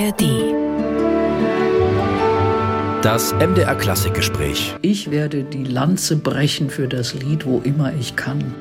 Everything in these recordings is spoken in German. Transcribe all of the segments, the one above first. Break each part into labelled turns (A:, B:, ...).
A: ARD. Das MDR Klassikgespräch.
B: Ich werde die Lanze brechen für das Lied, wo immer ich kann.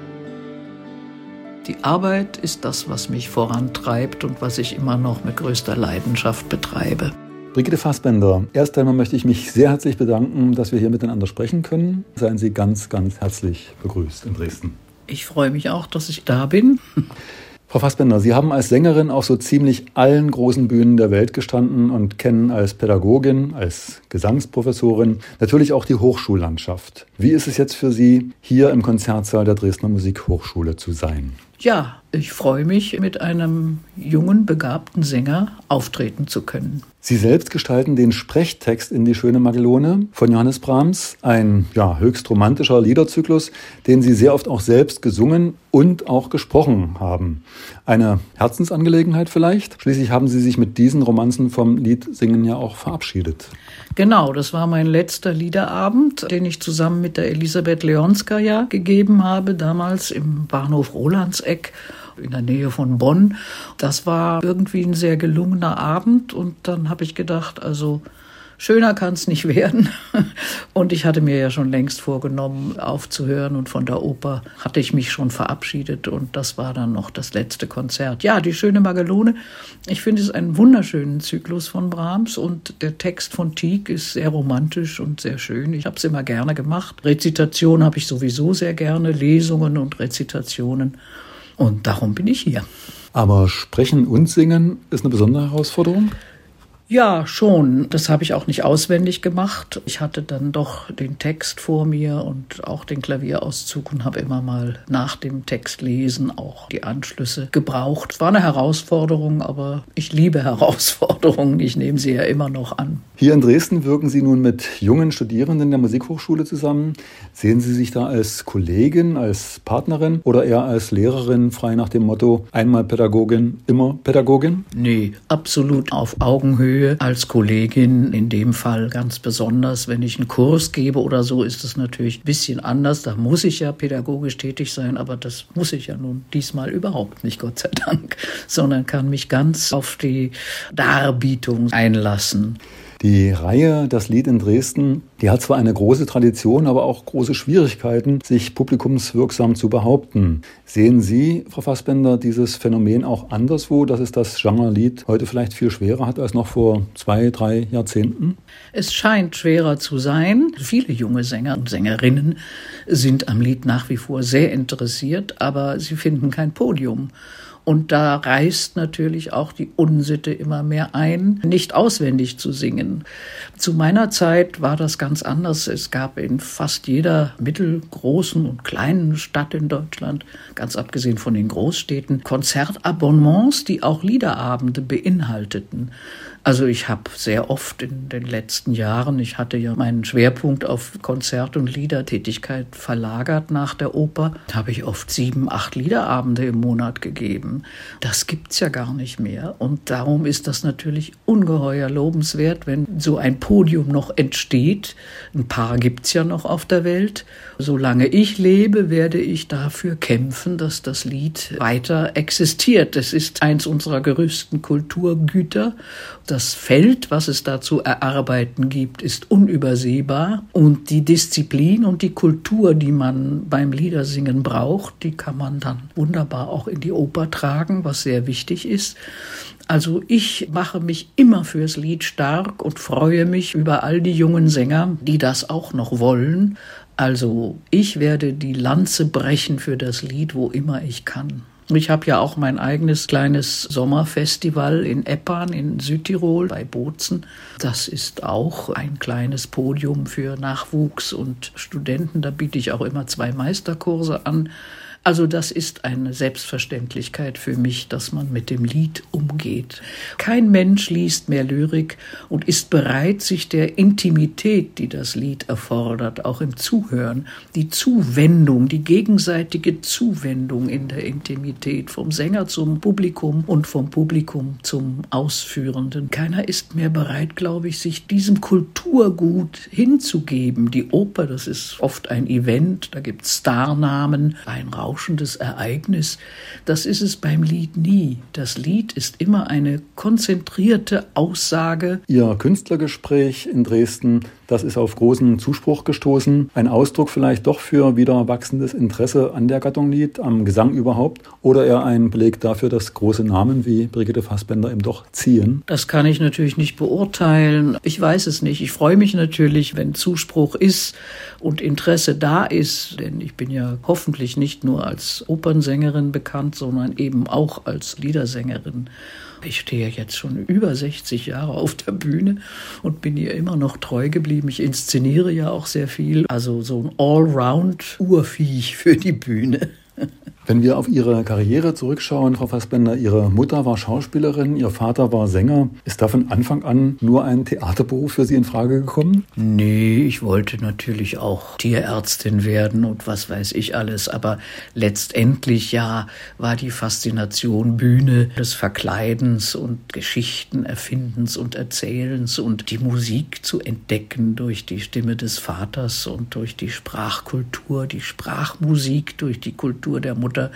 B: Die Arbeit ist das, was mich vorantreibt und was ich immer noch mit größter Leidenschaft betreibe.
C: Brigitte Fassbender, erst einmal möchte ich mich sehr herzlich bedanken, dass wir hier miteinander sprechen können. Seien Sie ganz, ganz herzlich begrüßt in Dresden.
B: Ich freue mich auch, dass ich da bin.
C: Frau Fassbender, Sie haben als Sängerin auf so ziemlich allen großen Bühnen der Welt gestanden und kennen als Pädagogin, als Gesangsprofessorin natürlich auch die Hochschullandschaft. Wie ist es jetzt für Sie, hier im Konzertsaal der Dresdner Musikhochschule zu sein?
B: Ja, ich freue mich, mit einem jungen, begabten Sänger auftreten zu können.
C: Sie selbst gestalten den Sprechtext in Die schöne Magellone von Johannes Brahms, ein ja, höchst romantischer Liederzyklus, den Sie sehr oft auch selbst gesungen und auch gesprochen haben. Eine Herzensangelegenheit vielleicht? Schließlich haben Sie sich mit diesen Romanzen vom Liedsingen ja auch verabschiedet.
B: Genau, das war mein letzter Liederabend, den ich zusammen mit der Elisabeth Leonskaya gegeben habe, damals im Bahnhof Rolandseck in der Nähe von Bonn. Das war irgendwie ein sehr gelungener Abend und dann habe ich gedacht, also schöner kann es nicht werden. Und ich hatte mir ja schon längst vorgenommen, aufzuhören. Und von der Oper hatte ich mich schon verabschiedet. Und das war dann noch das letzte Konzert. Ja, die schöne Magellone. Ich finde es einen wunderschönen Zyklus von Brahms. Und der Text von Tieck ist sehr romantisch und sehr schön. Ich habe es immer gerne gemacht. Rezitation habe ich sowieso sehr gerne. Lesungen und Rezitationen. Und darum bin ich hier.
C: Aber Sprechen und Singen ist eine besondere Herausforderung?
B: Ja, schon. Das habe ich auch nicht auswendig gemacht. Ich hatte dann doch den Text vor mir und auch den Klavierauszug und habe immer mal nach dem Text lesen auch die Anschlüsse gebraucht. Es war eine Herausforderung, aber ich liebe Herausforderungen. Ich nehme sie ja immer noch an.
C: Hier in Dresden wirken Sie nun mit jungen Studierenden der Musikhochschule zusammen. Sehen Sie sich da als Kollegin, als Partnerin oder eher als Lehrerin, frei nach dem Motto einmal Pädagogin, immer Pädagogin?
B: Nee, absolut auf Augenhöhe Höhe als Kollegin, in dem Fall ganz besonders. Wenn ich einen Kurs gebe oder so, ist es natürlich ein bisschen anders. Da muss ich ja pädagogisch tätig sein, aber das muss ich ja nun diesmal überhaupt nicht, Gott sei Dank, sondern kann mich ganz auf die Darbietung einlassen.
C: Die Reihe Das Lied in Dresden, die hat zwar eine große Tradition, aber auch große Schwierigkeiten, sich publikumswirksam zu behaupten. Sehen Sie, Frau Fassbender, dieses Phänomen auch anderswo, dass es das Genre Lied heute vielleicht viel schwerer hat als noch vor zwei, drei Jahrzehnten?
B: Es scheint schwerer zu sein. Viele junge Sänger und Sängerinnen sind am Lied nach wie vor sehr interessiert, aber sie finden kein Podium. Und da reißt natürlich auch die Unsitte immer mehr ein, nicht auswendig zu singen. Zu meiner Zeit war das ganz anders. Es gab in fast jeder mittelgroßen und kleinen Stadt in Deutschland, ganz abgesehen von den Großstädten, Konzertabonnements, die auch Liederabende beinhalteten. Also ich habe sehr oft in den letzten Jahren, ich hatte ja meinen Schwerpunkt auf Konzert- und Liedertätigkeit verlagert nach der Oper, habe ich oft sieben, acht Liederabende im Monat gegeben. Das gibt's ja gar nicht mehr. Und darum ist das natürlich ungeheuer lobenswert, wenn so ein Podium noch entsteht. Ein paar gibt's ja noch auf der Welt. Solange ich lebe, werde ich dafür kämpfen, dass das Lied weiter existiert. Es ist eins unserer größten Kulturgüter das Feld, was es da zu erarbeiten gibt, ist unübersehbar. Und die Disziplin und die Kultur, die man beim Liedersingen braucht, die kann man dann wunderbar auch in die Oper tragen, was sehr wichtig ist. Also ich mache mich immer fürs Lied stark und freue mich über all die jungen Sänger, die das auch noch wollen. Also ich werde die Lanze brechen für das Lied, wo immer ich kann. Ich habe ja auch mein eigenes kleines Sommerfestival in Eppan in Südtirol bei Bozen. Das ist auch ein kleines Podium für Nachwuchs und Studenten. Da biete ich auch immer zwei Meisterkurse an. Also das ist eine Selbstverständlichkeit für mich, dass man mit dem Lied umgeht. Kein Mensch liest mehr Lyrik und ist bereit, sich der Intimität, die das Lied erfordert, auch im Zuhören, die Zuwendung, die gegenseitige Zuwendung in der Intimität vom Sänger zum Publikum und vom Publikum zum Ausführenden. Keiner ist mehr bereit, glaube ich, sich diesem Kulturgut hinzugeben. Die Oper, das ist oft ein Event, da gibt es Starnamen, ein Raum berauschendes Ereignis. Das ist es beim Lied nie. Das Lied ist immer eine konzentrierte Aussage.
C: Ihr Künstlergespräch in Dresden, das ist auf großen Zuspruch gestoßen. Ein Ausdruck vielleicht doch für wieder wachsendes Interesse an der Gattung Lied, am Gesang überhaupt, oder eher ein Beleg dafür, dass große Namen wie Brigitte Fassbender eben doch ziehen?
B: Das kann ich natürlich nicht beurteilen. Ich weiß es nicht. Ich freue mich natürlich, wenn Zuspruch ist und Interesse da ist, denn ich bin ja hoffentlich nicht nur als Opernsängerin bekannt, sondern eben auch als Liedersängerin. Ich stehe jetzt schon über 60 Jahre auf der Bühne und bin ihr immer noch treu geblieben. Ich inszeniere ja auch sehr viel. Also so ein Allround-Urviech für die Bühne.
C: Wenn wir auf Ihre Karriere zurückschauen, Frau Fassbender, Ihre Mutter war Schauspielerin, Ihr Vater war Sänger. Ist da von Anfang an nur ein Theaterberuf für Sie in Frage gekommen?
B: Nee, ich wollte natürlich auch Tierärztin werden und was weiß ich alles. Aber letztendlich ja war die Faszination Bühne des Verkleidens und Geschichtenerfindens und Erzählens und die Musik zu entdecken durch die Stimme des Vaters und durch die Sprachkultur, die Sprachmusik, durch die Kultur der Mutter Mutter,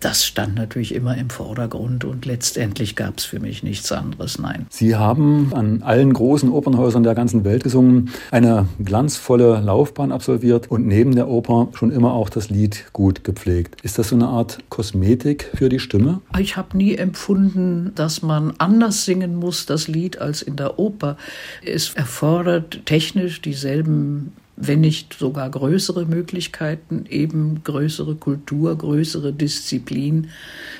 B: das stand natürlich immer im Vordergrund und letztendlich gab es für mich nichts anderes, nein.
C: Sie haben an allen großen Opernhäusern der ganzen Welt gesungen, eine glanzvolle Laufbahn absolviert und neben der Oper schon immer auch das Lied gut gepflegt. Ist das so eine Art Kosmetik für die Stimme?
B: Ich habe nie empfunden, dass man anders singen muss, das Lied, als in der Oper. Es erfordert technisch dieselben wenn nicht sogar größere Möglichkeiten, eben größere Kultur, größere Disziplin.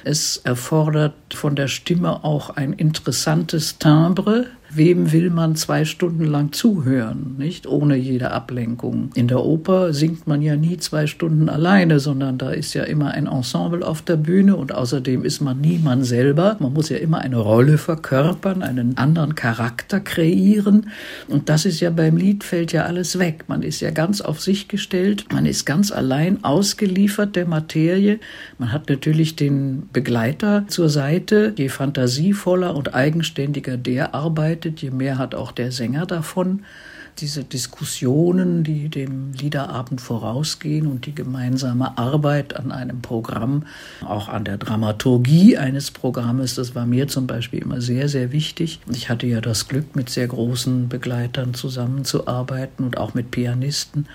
B: Es erfordert von der Stimme auch ein interessantes Timbre, wem will man zwei Stunden lang zuhören, nicht ohne jede Ablenkung. In der Oper singt man ja nie zwei Stunden alleine, sondern da ist ja immer ein Ensemble auf der Bühne und außerdem ist man nie man selber. Man muss ja immer eine Rolle verkörpern, einen anderen Charakter kreieren und das ist ja beim Lied fällt ja alles weg. Man ist ja ganz auf sich gestellt, man ist ganz allein ausgeliefert der Materie. Man hat natürlich den Begleiter zur Seite. Je fantasievoller und eigenständiger der arbeitet, arbeitet, je mehr hat auch der Sänger davon diese Diskussionen, die dem Liederabend vorausgehen und die gemeinsame Arbeit an einem Programm, auch an der Dramaturgie eines Programmes, das war mir zum Beispiel immer sehr, sehr wichtig. Ich hatte ja das Glück, mit sehr großen Begleitern zusammenzuarbeiten und auch mit Pianisten.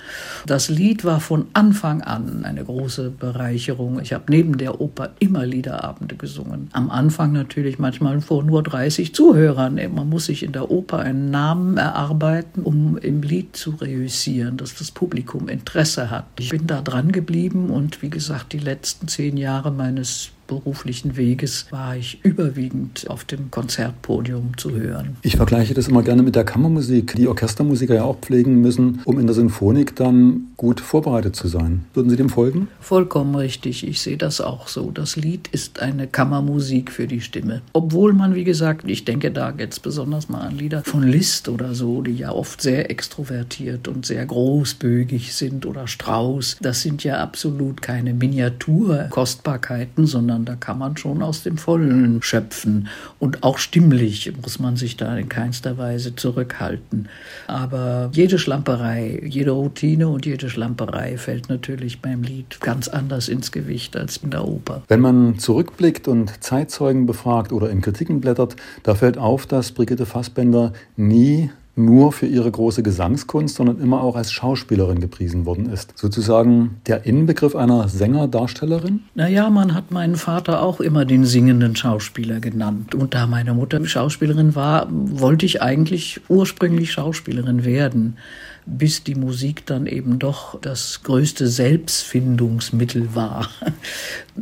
B: Das Lied war von Anfang an eine große Bereicherung. Ich habe neben der Oper immer Liederabende gesungen. Am Anfang natürlich manchmal vor nur 30 Zuhörern. Man muss sich in der Oper einen Namen erarbeiten, um im Lied zu reüssieren, dass das Publikum Interesse hat. Ich bin da dran geblieben und wie gesagt, die letzten zehn Jahre meines beruflichen Weges war ich überwiegend auf dem Konzertpodium zu hören.
C: Ich vergleiche das immer gerne mit der Kammermusik, die Orchestermusiker ja auch pflegen müssen, um in der Sinfonik dann gut vorbereitet zu sein. Würden Sie dem folgen?
B: Vollkommen richtig. Ich sehe das auch so. Das Lied ist eine Kammermusik für die Stimme. Obwohl man, wie gesagt, ich denke da jetzt besonders mal an Lieder von Liszt oder so, die ja oft sehr extrovertiert und sehr großbögig sind oder Strauß. Das sind ja absolut keine Miniaturkostbarkeiten, sondern sondern da kann man schon aus dem Vollen schöpfen. Und auch stimmlich muss man sich da in keinster Weise zurückhalten. Aber jede Schlamperei, jede Routine und jede Schlamperei fällt natürlich beim Lied ganz anders ins Gewicht als in der Oper.
C: Wenn man zurückblickt und Zeitzeugen befragt oder in Kritiken blättert, da fällt auf, dass Brigitte Fassbender nie nur für ihre große Gesangskunst, sondern immer auch als Schauspielerin gepriesen worden ist. Sozusagen der Inbegriff einer Sänger-Darstellerin?
B: Naja, man hat meinen Vater auch immer den singenden Schauspieler genannt. Und da meine Mutter Schauspielerin war, wollte ich eigentlich ursprünglich Schauspielerin werden bis die Musik dann eben doch das größte Selbstfindungsmittel war.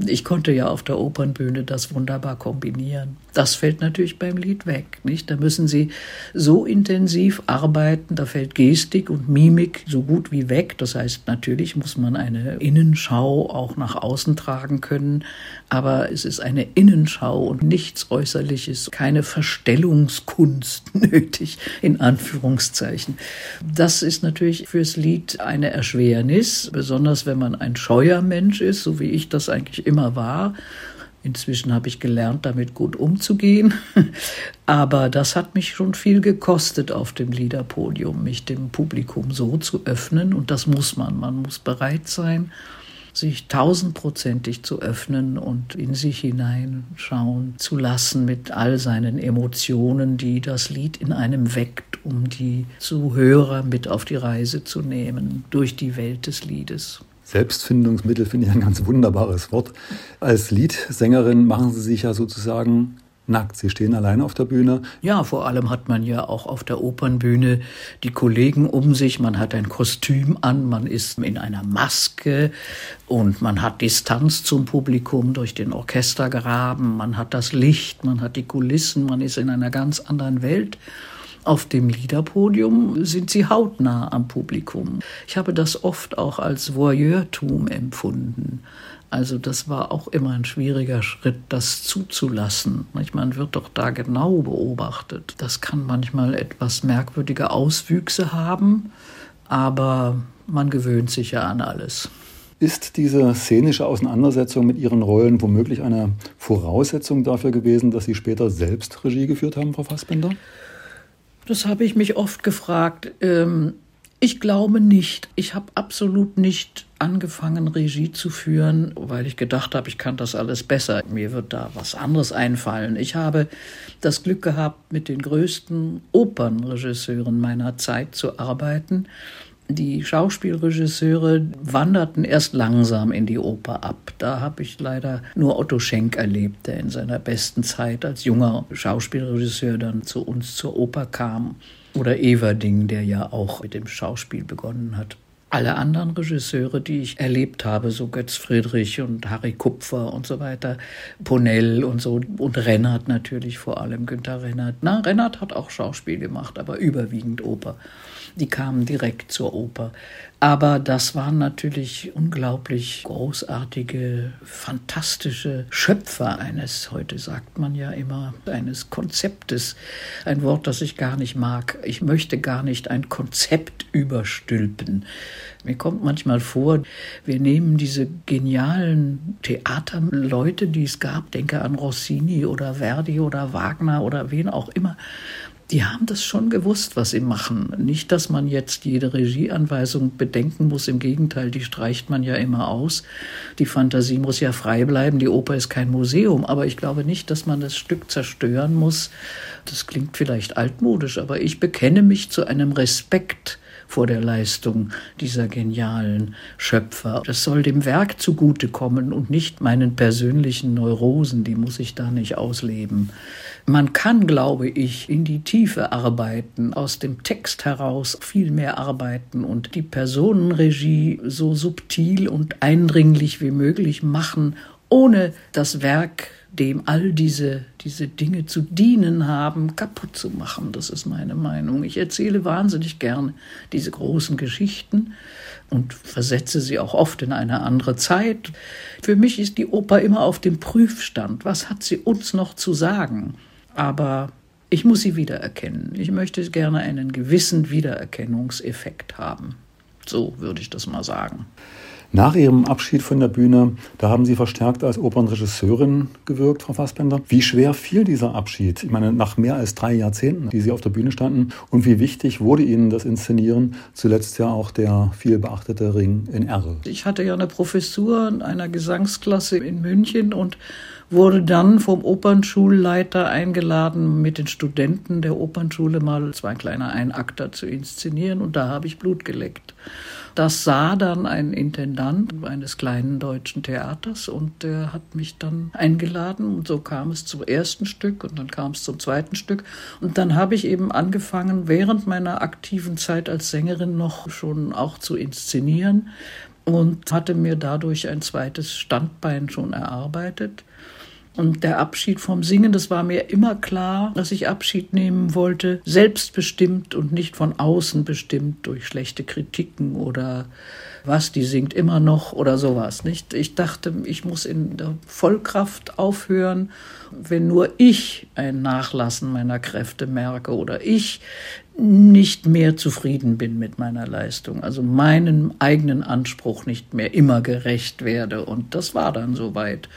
B: Ich konnte ja auf der Opernbühne das wunderbar kombinieren. Das fällt natürlich beim Lied weg, nicht? Da müssen Sie so intensiv arbeiten, da fällt Gestik und Mimik so gut wie weg. Das heißt, natürlich muss man eine Innenschau auch nach außen tragen können, aber es ist eine Innenschau und nichts Äußerliches, keine Verstellungskunst nötig, in Anführungszeichen. Das ist natürlich fürs Lied eine Erschwernis, besonders wenn man ein scheuer Mensch ist, so wie ich das eigentlich immer war. Inzwischen habe ich gelernt, damit gut umzugehen. Aber das hat mich schon viel gekostet auf dem Liederpodium, mich dem Publikum so zu öffnen. Und das muss man. Man muss bereit sein, sich tausendprozentig zu öffnen und in sich hineinschauen zu lassen mit all seinen Emotionen, die das Lied in einem weckt, um die Zuhörer mit auf die Reise zu nehmen durch die Welt des Liedes.
C: Selbstfindungsmittel finde ich ein ganz wunderbares Wort. Als Liedsängerin machen Sie sich ja sozusagen nackt. Sie stehen alleine auf der Bühne.
B: Ja, vor allem hat man ja auch auf der Opernbühne die Kollegen um sich. Man hat ein Kostüm an, man ist in einer Maske und man hat Distanz zum Publikum durch den Orchestergraben. Man hat das Licht, man hat die Kulissen, man ist in einer ganz anderen Welt. Auf dem Liederpodium sind sie hautnah am Publikum. Ich habe das oft auch als Voyeurtum empfunden. Also das war auch immer ein schwieriger Schritt, das zuzulassen. Man wird doch da genau beobachtet. Das kann manchmal etwas merkwürdige Auswüchse haben, aber man gewöhnt sich ja an alles.
C: Ist diese szenische Auseinandersetzung mit Ihren Rollen womöglich eine Voraussetzung dafür gewesen, dass Sie später selbst Regie geführt haben, Frau Fassbender?
B: Das habe ich mich oft gefragt. Ähm, ich glaube nicht. Ich habe absolut nicht angefangen, Regie zu führen, weil ich gedacht habe, ich kann das alles besser. Mir wird da was anderes einfallen. Ich habe das Glück gehabt, mit den größten Opernregisseuren meiner Zeit zu arbeiten. Die Schauspielregisseure wanderten erst langsam in die Oper ab. Da habe ich leider nur Otto Schenk erlebt, der in seiner besten Zeit als junger Schauspielregisseur dann zu uns zur Oper kam. Oder Everding, der ja auch mit dem Schauspiel begonnen hat. Alle anderen Regisseure, die ich erlebt habe, so Götz Friedrich und Harry Kupfer und so weiter, Ponell und so und Rennert natürlich vor allem, Günther Rennert. Na, Rennert hat auch Schauspiel gemacht, aber überwiegend Oper die kamen direkt zur Oper. Aber das waren natürlich unglaublich großartige, fantastische Schöpfer eines, heute sagt man ja immer, eines Konzeptes. Ein Wort, das ich gar nicht mag. Ich möchte gar nicht ein Konzept überstülpen. Mir kommt manchmal vor, wir nehmen diese genialen Theaterleute, die es gab, denke an Rossini oder Verdi oder Wagner oder wen auch immer, die haben das schon gewusst, was sie machen. Nicht, dass man jetzt jede Regieanweisung bedenken muss. Im Gegenteil, die streicht man ja immer aus. Die Fantasie muss ja frei bleiben. Die Oper ist kein Museum. Aber ich glaube nicht, dass man das Stück zerstören muss. Das klingt vielleicht altmodisch, aber ich bekenne mich zu einem Respekt vor der Leistung dieser genialen Schöpfer. Das soll dem Werk zugutekommen und nicht meinen persönlichen Neurosen, die muss ich da nicht ausleben. Man kann, glaube ich, in die Tiefe arbeiten, aus dem Text heraus viel mehr arbeiten und die Personenregie so subtil und eindringlich wie möglich machen, ohne das Werk, dem all diese, diese Dinge zu dienen haben, kaputt zu machen. Das ist meine Meinung. Ich erzähle wahnsinnig gern diese großen Geschichten und versetze sie auch oft in eine andere Zeit. Für mich ist die Oper immer auf dem Prüfstand. Was hat sie uns noch zu sagen? aber ich muss sie wiedererkennen. Ich möchte gerne einen gewissen Wiedererkennungseffekt haben. So würde ich das mal sagen.
C: Nach Ihrem Abschied von der Bühne, da haben Sie verstärkt als Opernregisseurin gewirkt, Frau Fassbender. Wie schwer fiel dieser Abschied? Ich meine, nach mehr als drei Jahrzehnten, die Sie auf der Bühne standen. Und wie wichtig wurde Ihnen das Inszenieren? Zuletzt ja auch der viel beachtete Ring in Erl.
B: Ich hatte ja eine Professur in einer Gesangsklasse in München und wurde dann vom Opernschulleiter eingeladen, mit den Studenten der Opernschule mal zwei kleine Einakter zu inszenieren. Und da habe ich Blut geleckt. Das sah dann ein Intendant eines kleinen deutschen Theaters und der hat mich dann eingeladen und so kam es zum ersten Stück und dann kam es zum zweiten Stück und dann habe ich eben angefangen, während meiner aktiven Zeit als Sängerin noch schon auch zu inszenieren und hatte mir dadurch ein zweites Standbein schon erarbeitet. Und der Abschied vom Singen, das war mir immer klar, dass ich Abschied nehmen wollte, selbstbestimmt und nicht von außen bestimmt durch schlechte Kritiken oder was, die singt immer noch oder sowas, nicht? Ich dachte, ich muss in der Vollkraft aufhören, wenn nur ich ein Nachlassen meiner Kräfte merke oder ich nicht mehr zufrieden bin mit meiner Leistung, also meinem eigenen Anspruch nicht mehr immer gerecht werde. Und das war dann soweit.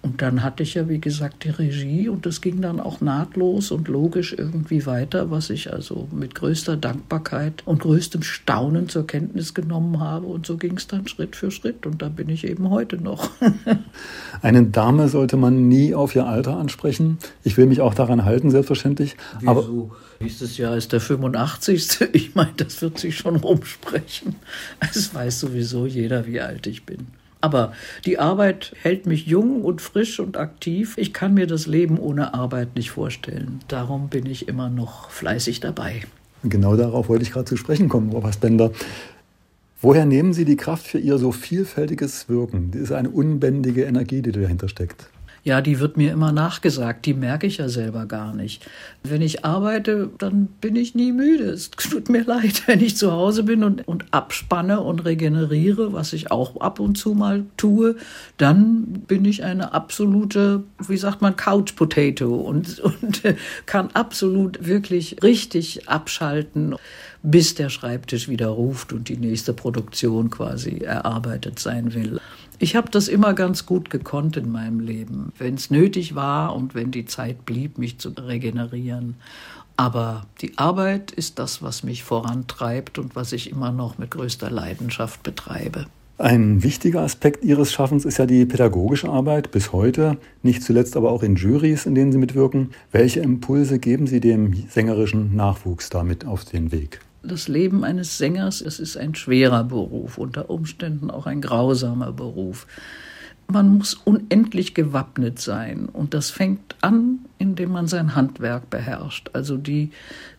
B: Und dann hatte ich ja, wie gesagt, die Regie und es ging dann auch nahtlos und logisch irgendwie weiter, was ich also mit größter Dankbarkeit und größtem Staunen zur Kenntnis genommen habe. Und so ging es dann Schritt für Schritt und da bin ich eben heute noch.
C: Eine Dame sollte man nie auf ihr Alter ansprechen. Ich will mich auch daran halten, selbstverständlich.
B: Wieso? Aber Nächstes Jahr ist der 85. Ich meine, das wird sich schon rumsprechen. Es weiß sowieso jeder, wie alt ich bin. Aber die Arbeit hält mich jung und frisch und aktiv. Ich kann mir das Leben ohne Arbeit nicht vorstellen. Darum bin ich immer noch fleißig dabei.
C: Genau darauf wollte ich gerade zu sprechen kommen, Frau Fassbender. Woher nehmen Sie die Kraft für Ihr so vielfältiges Wirken? Das ist eine unbändige Energie, die dahinter steckt.
B: Ja, die wird mir immer nachgesagt, die merke ich ja selber gar nicht. Wenn ich arbeite, dann bin ich nie müde. Es tut mir leid, wenn ich zu Hause bin und, und abspanne und regeneriere, was ich auch ab und zu mal tue, dann bin ich eine absolute, wie sagt man, Couch Potato und, und kann absolut wirklich richtig abschalten bis der Schreibtisch wieder ruft und die nächste Produktion quasi erarbeitet sein will. Ich habe das immer ganz gut gekonnt in meinem Leben, wenn es nötig war und wenn die Zeit blieb, mich zu regenerieren. Aber die Arbeit ist das, was mich vorantreibt und was ich immer noch mit größter Leidenschaft betreibe.
C: Ein wichtiger Aspekt Ihres Schaffens ist ja die pädagogische Arbeit bis heute, nicht zuletzt aber auch in Juries, in denen Sie mitwirken. Welche Impulse geben Sie dem sängerischen Nachwuchs damit auf den Weg?
B: Das Leben eines Sängers, es ist ein schwerer Beruf, unter Umständen auch ein grausamer Beruf. Man muss unendlich gewappnet sein und das fängt an, indem man sein Handwerk beherrscht. Also die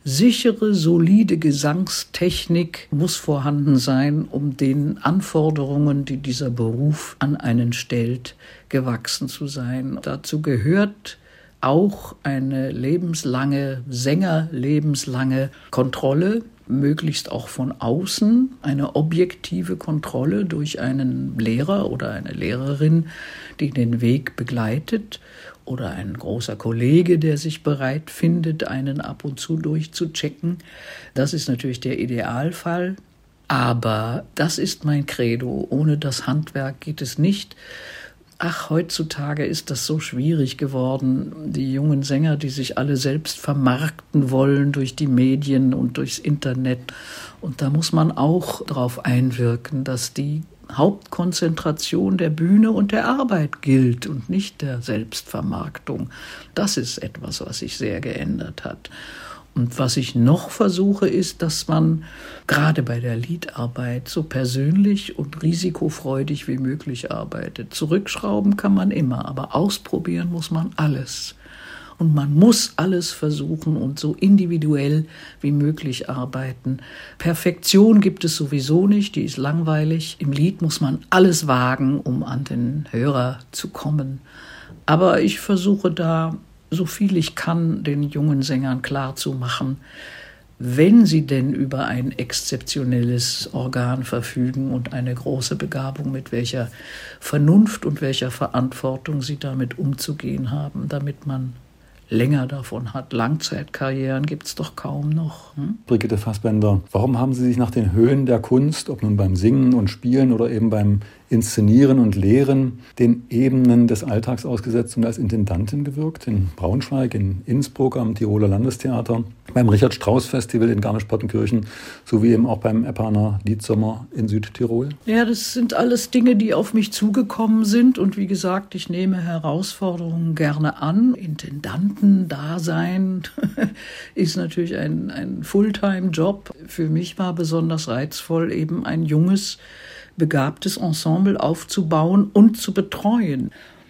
B: sichere, solide Gesangstechnik muss vorhanden sein, um den Anforderungen, die dieser Beruf an einen stellt, gewachsen zu sein. Dazu gehört auch eine lebenslange, Sänger-lebenslange Kontrolle möglichst auch von außen eine objektive Kontrolle durch einen Lehrer oder eine Lehrerin, die den Weg begleitet oder ein großer Kollege, der sich bereit findet, einen ab und zu durchzuchecken. Das ist natürlich der Idealfall. Aber das ist mein Credo. Ohne das Handwerk geht es nicht. Ach, heutzutage ist das so schwierig geworden. Die jungen Sänger, die sich alle selbst vermarkten wollen durch die Medien und durchs Internet. Und da muss man auch darauf einwirken, dass die Hauptkonzentration der Bühne und der Arbeit gilt und nicht der Selbstvermarktung. Das ist etwas, was sich sehr geändert hat. Und was ich noch versuche, ist, dass man gerade bei der Liedarbeit so persönlich und risikofreudig wie möglich arbeitet. Zurückschrauben kann man immer, aber ausprobieren muss man alles. Und man muss alles versuchen und so individuell wie möglich arbeiten. Perfektion gibt es sowieso nicht, die ist langweilig. Im Lied muss man alles wagen, um an den Hörer zu kommen. Aber ich versuche da so viel ich kann, den jungen Sängern klarzumachen, wenn sie denn über ein exzeptionelles Organ verfügen und eine große Begabung, mit welcher Vernunft und welcher Verantwortung sie damit umzugehen haben, damit man länger davon hat. Langzeitkarrieren gibt es doch kaum noch. Hm?
C: Brigitte Fassbender, warum haben Sie sich nach den Höhen der Kunst, ob nun beim Singen und Spielen oder eben beim Inszenieren und Lehren den Ebenen des Alltags ausgesetzt und als Intendantin gewirkt, in Braunschweig, in Innsbruck am Tiroler Landestheater, beim Richard Strauss Festival in Garmisch-Partenkirchen sowie eben auch beim Eppaner Liedsommer in Südtirol?
B: Ja, das sind alles Dinge, die auf mich zugekommen sind und wie gesagt, ich nehme Herausforderungen gerne an. Intendanten-Dasein ist natürlich ein, ein Fulltime-Job. Für mich war besonders reizvoll eben ein junges begabtes Ensemble aufzubauen und zu betreuen.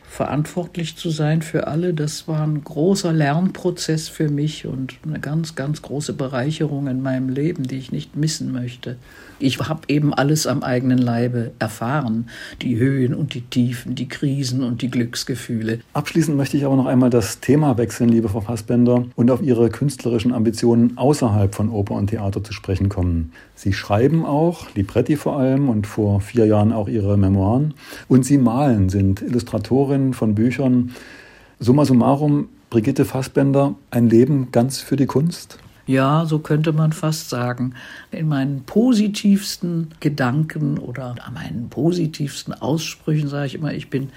B: Verantwortlich zu sein für alle, das war ein großer Lernprozess für mich und eine ganz, ganz große Bereicherung in meinem Leben, die ich nicht missen möchte. Ich habe eben alles am eigenen Leibe erfahren. Die Höhen und die Tiefen, die Krisen und die Glücksgefühle.
C: Abschließend möchte ich aber noch einmal das Thema wechseln, liebe Frau Fassbender, und auf Ihre künstlerischen Ambitionen außerhalb von Oper und Theater zu sprechen kommen. Sie schreiben auch, Libretti vor allem und vor vier Jahren auch Ihre Memoiren. Und Sie malen, sind Illustratorin von Büchern. Summa summarum, Brigitte Fassbender, ein Leben ganz für die Kunst?
B: Ja, so könnte man fast sagen. In meinen positivsten Gedanken oder meinen positivsten Aussprüchen sage ich immer, ich bin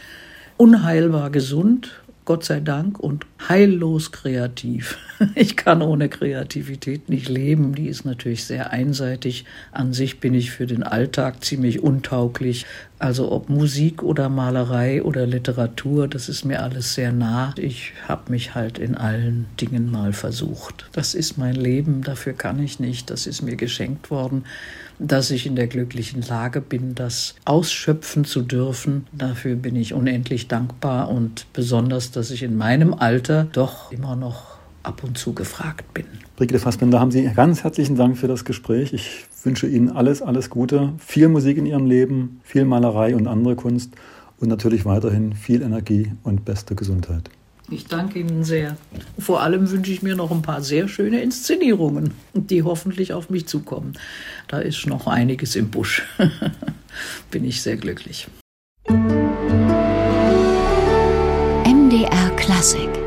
B: unheilbar gesund, Gott sei Dank, und heillos kreativ. Ich kann ohne Kreativität nicht leben. Die ist natürlich sehr einseitig. An sich bin ich für den Alltag ziemlich untauglich. Also ob Musik oder Malerei oder Literatur, das ist mir alles sehr nah. Ich habe mich halt in allen Dingen mal versucht. Das ist mein Leben, dafür kann ich nicht. Das ist mir geschenkt worden, dass ich in der glücklichen Lage bin, das ausschöpfen zu dürfen. Dafür bin ich unendlich dankbar und besonders, dass ich in meinem Alter doch immer noch ab und zu gefragt bin.
C: Brigitte Fassbender, haben Sie ganz herzlichen Dank für das Gespräch. Ich wünsche Ihnen alles, alles Gute, viel Musik in Ihrem Leben, viel Malerei und andere Kunst und natürlich weiterhin viel Energie und beste Gesundheit.
B: Ich danke Ihnen sehr. Vor allem wünsche ich mir noch ein paar sehr schöne Inszenierungen, die hoffentlich auf mich zukommen. Da ist noch einiges im Busch. Bin ich sehr glücklich.
D: MDR Klassik